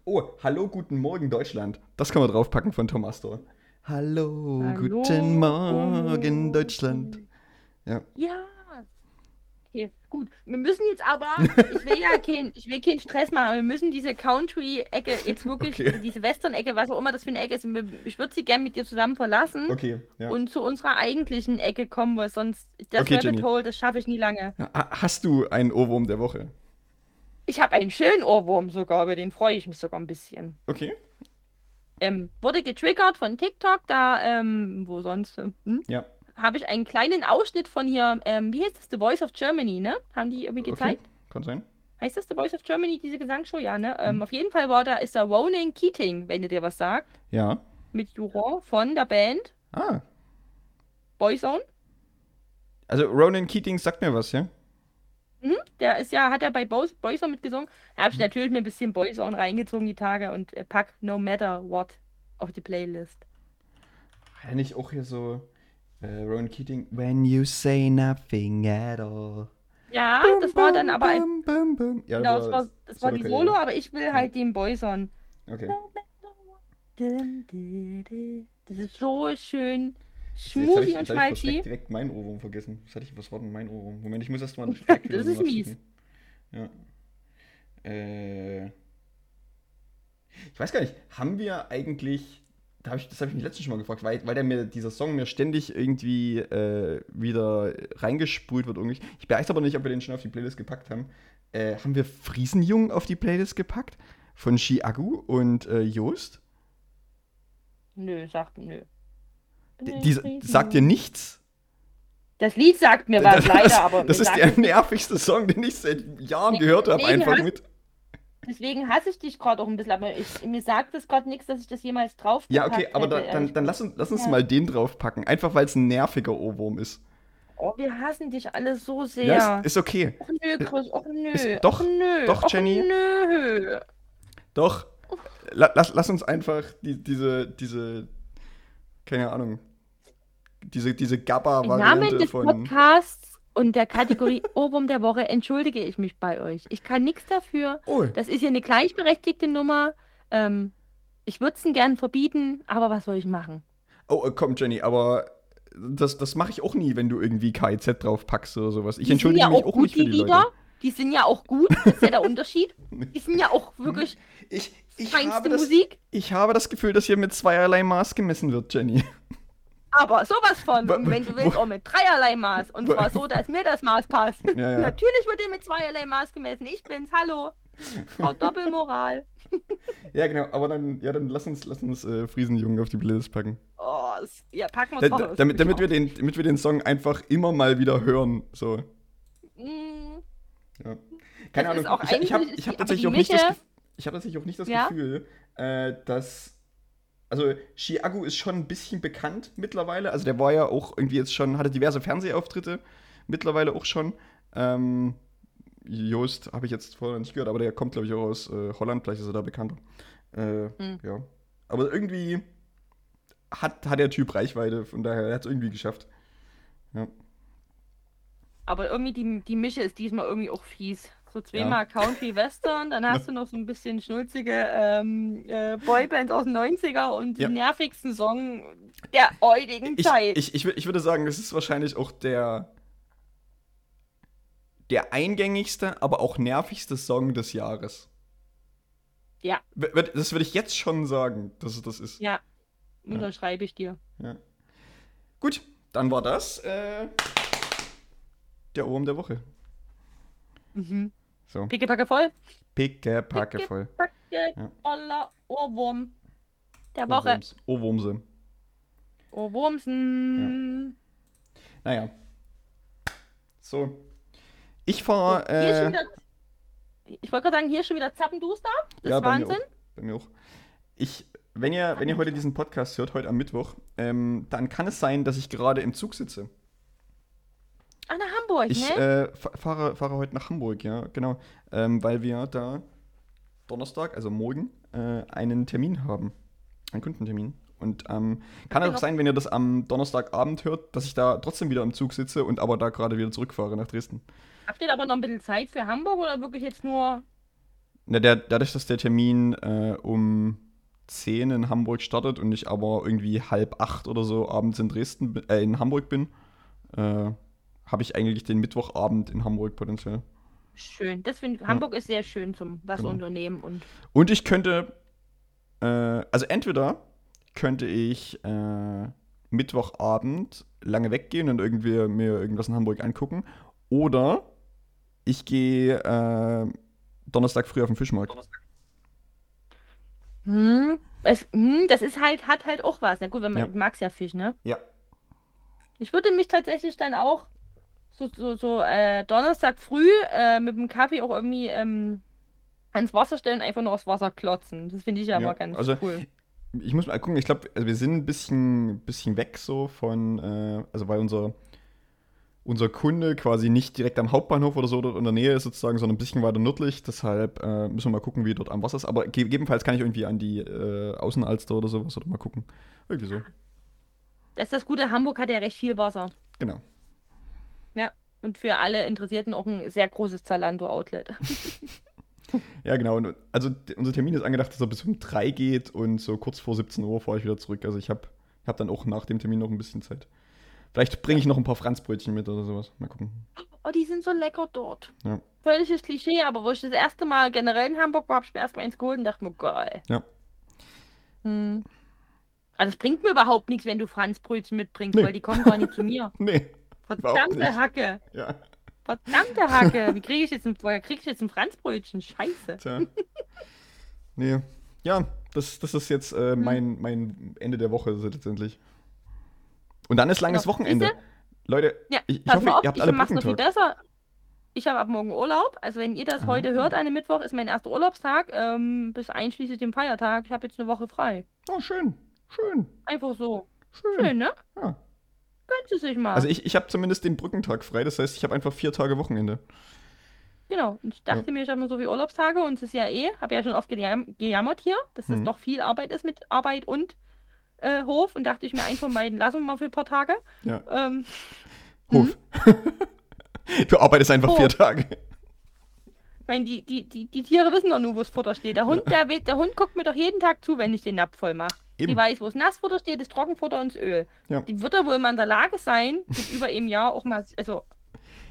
Oh, hallo, guten Morgen, Deutschland. Das kann man draufpacken von Tom Astor. Hallo, Hallo, guten Morgen, Deutschland. Ja. Ja. Okay, gut. Wir müssen jetzt aber, ich will ja kein, keinen Stress machen, aber wir müssen diese Country-Ecke jetzt wirklich, Okay. diese Western-Ecke, was auch immer das für eine Ecke ist, ich würde sie gerne mit dir zusammen verlassen Okay, ja. und zu unserer eigentlichen Ecke kommen, weil sonst, das Okay, Rabbit. Hole, das schaffe ich nie lange. Hast du einen Ohrwurm der Woche? Ich habe einen schönen Ohrwurm sogar, über den freue ich mich sogar ein bisschen. Okay. Ähm, wurde getriggert von TikTok, da, ähm, wo sonst, hm? Ja. Habe ich einen kleinen Ausschnitt von hier, ähm, wie heißt das, The Voice of Germany, ne? Haben die irgendwie gezeigt? Okay. Kann sein. Heißt das The Voice of Germany, diese Gesangsshow? Ja, ne? Mhm. Ähm, auf jeden Fall war da, ist da Ronan Keating, wenn ihr dir was sagt, Ja. mit Juror von der Band Ah. Boyzone. Also Ronan Keating sagt mir was, ja? Mhm. Der ist ja, hat er bei Boy Boyzone mitgesungen. Da Mhm. habe ich natürlich mir ein bisschen Boyzone reingezogen die Tage und äh, pack No Matter What auf die Playlist. Er nicht auch hier so äh, Ronan Keating? When you say nothing at all. Ja, das war dann aber ein, Bum, bum, bum. Ja, genau, das war, das war die Solo-Karriere. Solo, aber ich will halt den Boyzone. Okay. Das ist so schön ich, schmusi und hab ich schmalzi. direkt, mein Ohrwurm vergessen. Was, hatte ich, was war denn mein Ohrwurm? Moment, ich muss erst mal Das ist mies. Ja. Äh. Ich weiß gar nicht, haben wir eigentlich. Da hab ich, das habe ich mich letztens schon mal gefragt, weil, weil der mir, dieser Song mir ständig irgendwie äh, wieder reingespult wird. Irgendwie. Ich weiß aber nicht, ob wir den schon auf die Playlist gepackt haben. Äh, haben wir Friesenjung auf die Playlist gepackt? Von Shiagu und äh, Joost? Nö, sagt nö. D diese, sagt dir nichts? Das Lied sagt mir was, Das- leider, aber Das ist der nervigste Song, den ich seit Jahren Nee, gehört habe, einfach mit. Deswegen hasse ich dich gerade auch ein bisschen, aber ich, mir sagt es gerade nichts, dass ich das jemals drauf Ja, okay, aber da, dann, dann lass uns, lass uns Ja. mal den draufpacken. Einfach weil es ein nerviger Ohrwurm ist. Oh, wir hassen dich alle so sehr. Ja, ist, ist okay. Och nö, Chris, och nö. Ist- doch, och nö, doch, och Jenny. nö. Doch. La, lass, lass uns einfach die, diese, diese, keine Ahnung, diese, diese Gabba-Variante von. Podcasts und der Kategorie Ohrwurm der Woche entschuldige ich mich bei euch. Ich kann nichts dafür. Oh, Das ist hier eine gleichberechtigte Nummer. Ähm, ich würde es gern verbieten, aber was soll ich machen? oh, äh, komm, Jenny, aber das, das mache ich auch nie, wenn du irgendwie KIZ draufpackst oder sowas. Ich Die entschuldige ja mich auch auch gut, nicht für die die Lieder. Leute. Die sind ja auch gut, das ist ja der Unterschied. Die sind ja auch wirklich Ich, ich, feinste habe das, Musik, ich habe das Gefühl, dass hier mit zweierlei Maß gemessen wird, Jenny. Aber sowas von. Wenn du willst, auch mit dreierlei Maß. Und zwar so, dass mir das Maß passt. Ja, ja. Natürlich wird dir mit zweierlei Maß gemessen. Ich bin's, hallo. Frau Doppelmoral. Ja, genau, aber dann, ja, dann lass uns, lass uns äh, Friesenjungen auf die Playlist packen. Oh, ja, packen Da, wir da, drauf. damit, damit, wir den, damit wir den Song einfach immer mal wieder hören. So. Mm, Ja. Keine Das Ahnung. Ich, ich habe hab tatsächlich auch nicht das, ich hab tatsächlich auch nicht das Ja? Gefühl, äh, dass. Also, Chiago ist schon ein bisschen bekannt mittlerweile. Also, der war ja auch irgendwie jetzt schon, hatte diverse Fernsehauftritte mittlerweile auch schon. Ähm, Joost habe ich jetzt vorher nicht gehört, aber der kommt, glaube ich, auch aus äh, Holland. Vielleicht ist er da bekannter. Äh, Hm. Ja. Aber irgendwie hat, hat der Typ Reichweite, von daher hat es irgendwie geschafft. Ja. Aber irgendwie die, die Mische ist diesmal irgendwie auch fies. So zweimal Country Western, dann hast du noch so ein bisschen schnulzige ähm, äh, Boyband aus den 90er und Ja. den nervigsten Song der heutigen Ich, Zeit. ich, ich, ich würde sagen, das ist wahrscheinlich auch der, der eingängigste, aber auch nervigste Song des Jahres. Ja. Das würde ich jetzt schon sagen, dass es das ist. ja, unterschreibe ich dir. Ja. Gut, dann war das äh, der Ohrwurm der Woche. Mhm. So, Pickepacke voll. picke, packe voll. Packe Ja. voller Ohrwurm der Woche. Ohrwurms. Ohrwurmse. Ohrwurmsen. Naja. So. Ich fahre. Schon Äh, ich wollte gerade sagen, hier ist schon wieder Zappenduster. Das ja, ist bei mir Wahnsinn. auch. Bei mir auch. Ich, wenn ihr, wenn ihr heute diesen Podcast hört, heute am Mittwoch, ähm, dann kann es sein, dass ich gerade im Zug sitze. Ach, nach Hamburg, Ich ne? äh, fa- fahre, fahre heute nach Hamburg, ja, genau. Ähm, weil wir da Donnerstag, also morgen, äh, einen Termin haben. Einen Kundentermin. Und ähm, kann auch sein, wenn ihr das am Donnerstagabend hört, dass ich da trotzdem wieder im Zug sitze und aber da gerade wieder zurückfahre nach Dresden. Habt ihr aber noch ein bisschen Zeit für Hamburg oder wirklich jetzt nur Na, der, dadurch, dass der Termin äh, um 10 in Hamburg startet und ich aber irgendwie halb acht oder so abends in Dresden, äh, in Hamburg bin, äh, habe ich eigentlich den Mittwochabend in Hamburg potenziell. Schön. Das finde Hamburg ist sehr schön zum was Genau. unternehmen und Und ich könnte, äh, also entweder könnte ich äh, Mittwochabend lange weggehen und irgendwie mir irgendwas in Hamburg angucken, oder ich gehe äh, Donnerstag früh auf den Fischmarkt. hm, es, hm, das ist halt, hat halt auch was. Na gut, wenn man Ja. magst ja Fisch, ne? Ja. Ich würde mich tatsächlich dann auch so, so, so äh, Donnerstag früh äh, mit dem Kaffee auch irgendwie ähm, ans Wasser stellen, einfach nur aufs Wasser klotzen. Das finde ich ja Ja, mal ganz also- cool. Ich muss mal gucken, ich glaube, also wir sind ein bisschen, bisschen weg so von, äh, also weil unser, unser Kunde quasi nicht direkt am Hauptbahnhof oder so dort in der Nähe ist sozusagen, sondern ein bisschen weiter nördlich. Deshalb äh, müssen wir mal gucken, wie dort am Wasser ist. Aber gegebenenfalls kann ich irgendwie an die äh, Außenalster oder sowas oder mal gucken. Irgendwie so. Das ist das Gute, Hamburg hat ja recht viel Wasser. Genau. Und für alle Interessierten auch ein sehr großes Zalando-Outlet. Ja, genau. Und, also unser Termin ist angedacht, dass er bis um 3 geht und so kurz vor 17 Uhr fahre ich wieder zurück. Also ich habe hab dann auch nach dem Termin noch ein bisschen Zeit. Vielleicht bringe ich noch ein paar Franzbrötchen mit oder sowas. Mal gucken. Oh, die sind so lecker dort. Ja. Völliges Klischee, aber wo ich das erste Mal generell in Hamburg war, habe ich mir erstmal eins geholt und dachte mir, geil. Ja. Hm. Also es bringt mir überhaupt nichts, wenn du Franzbrötchen mitbringst, Nee. weil die kommen gar nicht zu mir. Nee, Verdammte. Hacke. ja. Verdammte Hacke. Wie kriege ich jetzt ein, krieg ich jetzt ein Franzbrötchen? Scheiße. Tja. Nee. Ja, das, das ist jetzt äh, mein, mein Ende der Woche letztendlich. Und dann ist langes Genau. Wochenende. Siehste? Leute, Ja, ich, ich hoffe, auf, ihr habt ich alle mach's noch viel besser. Ich habe ab morgen Urlaub. Also wenn ihr das Ah. heute hört, an dem Mittwoch ist mein erster Urlaubstag, ähm, bis einschließlich dem Feiertag. Ich habe jetzt eine Woche frei. Oh, schön. Schön. Einfach so. Schön. Schön, ne? Ja. Gönnst du sich mal. Also ich, ich habe zumindest den Brückentag frei, das heißt, ich habe einfach vier Tage Wochenende. Genau. Und ich dachte mir, ich habe nur so viele Urlaubstage und es ist ja eh, habe ja schon oft gejam gejammert hier, dass das Mhm. doch viel Arbeit ist mit Arbeit und äh, Hof. Und dachte ich mir einfach mal, lassen wir mal für ein paar Tage. Ja. Ähm, Hof. du arbeitest einfach vier Hof. Tage. ich meine, die, die, die, die Tiere wissen doch nur, wo das Futter steht. Der Hund, der, will- der Hund guckt mir doch jeden Tag zu, wenn ich den Napf voll mache. Die Eben. weiß, wo das Nassfutter steht, das Trockenfutter und das Öl. Ja. Die wird er wohl mal in der Lage sein, über einem Jahr auch mal, also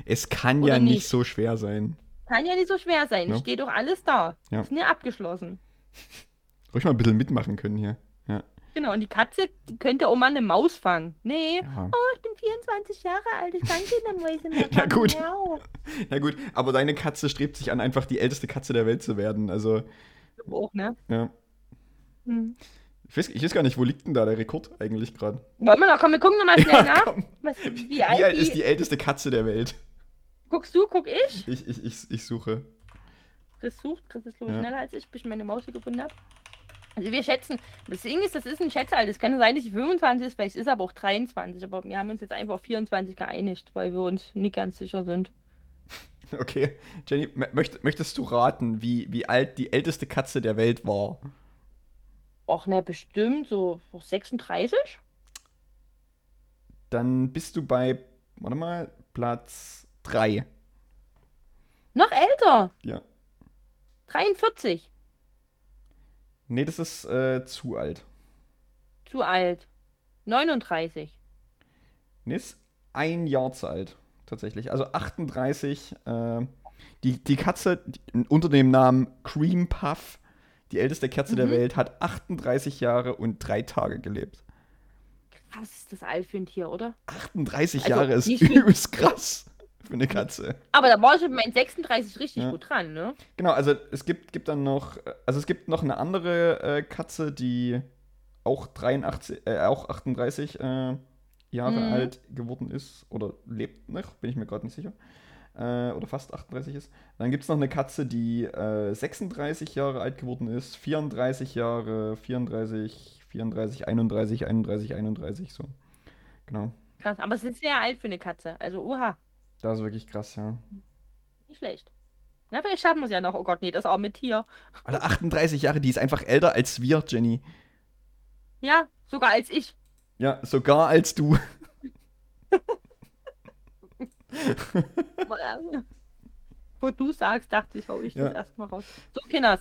Es kann ja nicht nicht. so schwer sein. kann ja nicht so schwer sein. Ja. Steht doch alles da. Ja. Ist nicht abgeschlossen. Ruhig mal ein bisschen mitmachen können hier. Ja. Genau, und die Katze, die könnte auch mal eine Maus fangen. Nee, Ja. oh, ich bin 24 Jahre alt, ich kann keine Mäuse mehr Ja, fangen. gut. Miau. ja gut, aber deine Katze strebt sich an, einfach die älteste Katze der Welt zu werden. Also, Auch, ne? ja. Hm. Ich weiß, ich weiß gar nicht, wo liegt denn da der Rekord eigentlich gerade? Wollen wir noch, komm, wir gucken noch mal schnell nach. komm. Was, wie, Wie alt, ist die älteste Katze der Welt? Guckst du, guck ich? Ich, ich, ich, ich suche. Chris sucht, Chris ist Ja. schneller als ich, bis ich meine Maus hier gefunden habe. Also wir schätzen, das Ding ist, das ist ein Schätzalter. Es kann sein, dass sie 25 ist, vielleicht ist aber auch 23. Aber wir haben uns jetzt einfach auf 24 geeinigt, weil wir uns nicht ganz sicher sind. Okay. Jenny, mö- möcht, möchtest du raten, wie, wie alt die älteste Katze der Welt war? Och, ne, bestimmt so 36? Dann bist du bei, warte mal, Platz 3. Noch älter, Ja. 43. Nee, das ist äh, zu alt. Zu alt. 39. Nee, ist ein Jahr zu alt. Tatsächlich. Also 38. Äh, die, die Katze die, unter dem Namen Cream Puff, die älteste Katze der Mhm. Welt, hat 38 Jahre und drei Tage gelebt. Krass ist das alt für ein Tier, oder? 38 Also, Jahre ist übelst krass für eine Katze. Aber da war ich mit meinen 36 richtig Ja. gut dran, ne? Genau, also es gibt, gibt dann noch, also es gibt noch eine andere äh, Katze, die auch 83, äh, auch 38 äh, Jahre Mhm. alt geworden ist oder lebt noch, bin ich mir gerade nicht sicher. Äh, oder fast 38 ist. Dann gibt es noch eine Katze, die äh, 36 Jahre alt geworden ist, 34 Jahre, 34, 34, 31, 31, 31, so. Genau. Krass. Aber es ist sehr alt für eine Katze. Also, oha, Das ist wirklich krass, ja. nicht schlecht. Na, vielleicht schaffen wir es ja noch. Oh Gott, nee, das arme Tier. Alter, 38 Jahre, die ist einfach älter als wir, Jenny. Ja, sogar als ich. Ja, sogar als du. bevor du sagst, dachte ich, hau ich Ja. das erstmal raus. So, Kinders.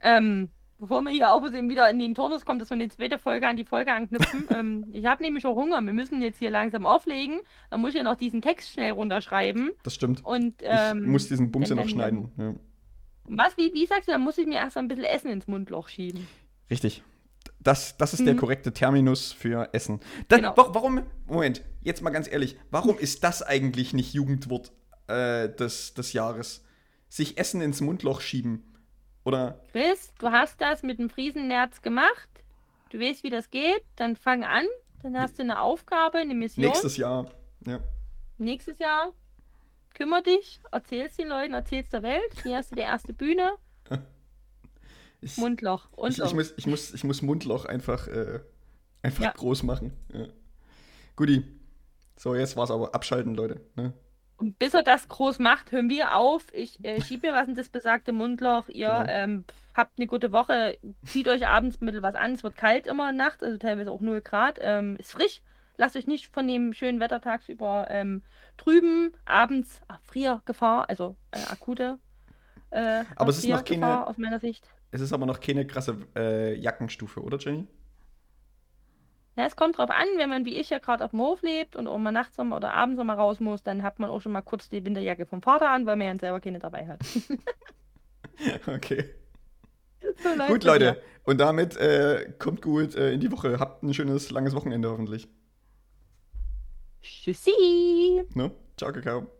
Ähm, bevor wir hier auch wieder in den Turnus kommen, dass wir die zweite Folge an die Folge anknüpfen. ähm, ich habe nämlich auch Hunger. Wir müssen jetzt hier langsam auflegen. Dann muss ich ja noch diesen Text schnell runterschreiben. Das stimmt. Und Ich ähm, muss diesen Bums ja noch schneiden. Ja. was, wie, wie sagst du, dann muss ich mir erst ein bisschen Essen ins Mundloch schieben. Richtig. Das, das ist der Mhm. korrekte Terminus für Essen. Da, Genau. wa- Warum, Moment, jetzt mal ganz ehrlich, warum ist das eigentlich nicht Jugendwort äh, des, des Jahres? Sich Essen ins Mundloch schieben. Oder, Chris, du hast das mit dem Friesennerz gemacht. Du weißt, wie das geht. Dann fang an. Dann hast du eine Aufgabe, eine Mission. nächstes Jahr. Ja. Nächstes Jahr kümmer dich, erzählst den Leuten, erzählst der Welt. Hier hast du die erste Bühne. Ich, Mundloch. Und ich, ich, muss, ich, muss, ich muss Mundloch einfach, äh, einfach Ja. groß machen. Ja. Guti. So, jetzt war's aber. Abschalten, Leute. Ne? Und bis er das groß macht, hören wir auf. Ich äh, schiebe mir was in das besagte Mundloch. Ihr Genau. ähm, habt eine gute Woche. Zieht euch abends bisschen was an. Es wird kalt immer nachts, also teilweise auch 0 Grad. Ähm, ist frisch. Lasst euch nicht von dem schönen Wetter tagsüber ähm, trüben. Abends ah, Friergefahr, also äh, akute. Äh, Aber es ist noch keine- aus meiner Sicht. Es ist aber noch keine krasse äh, Jackenstufe, oder Jenny? Ja, es kommt drauf an, wenn man wie ich ja gerade auf dem Hof lebt und auch mal nachts oder abends mal raus muss, dann hat man auch schon mal kurz die Winterjacke vom Vater an, weil man ja selber keine dabei hat. Okay. So Gut, Leute. Und damit äh, kommt gut äh, in die Woche. Habt ein schönes, langes Wochenende hoffentlich. Tschüssi! Ne? Ciao, Kakao.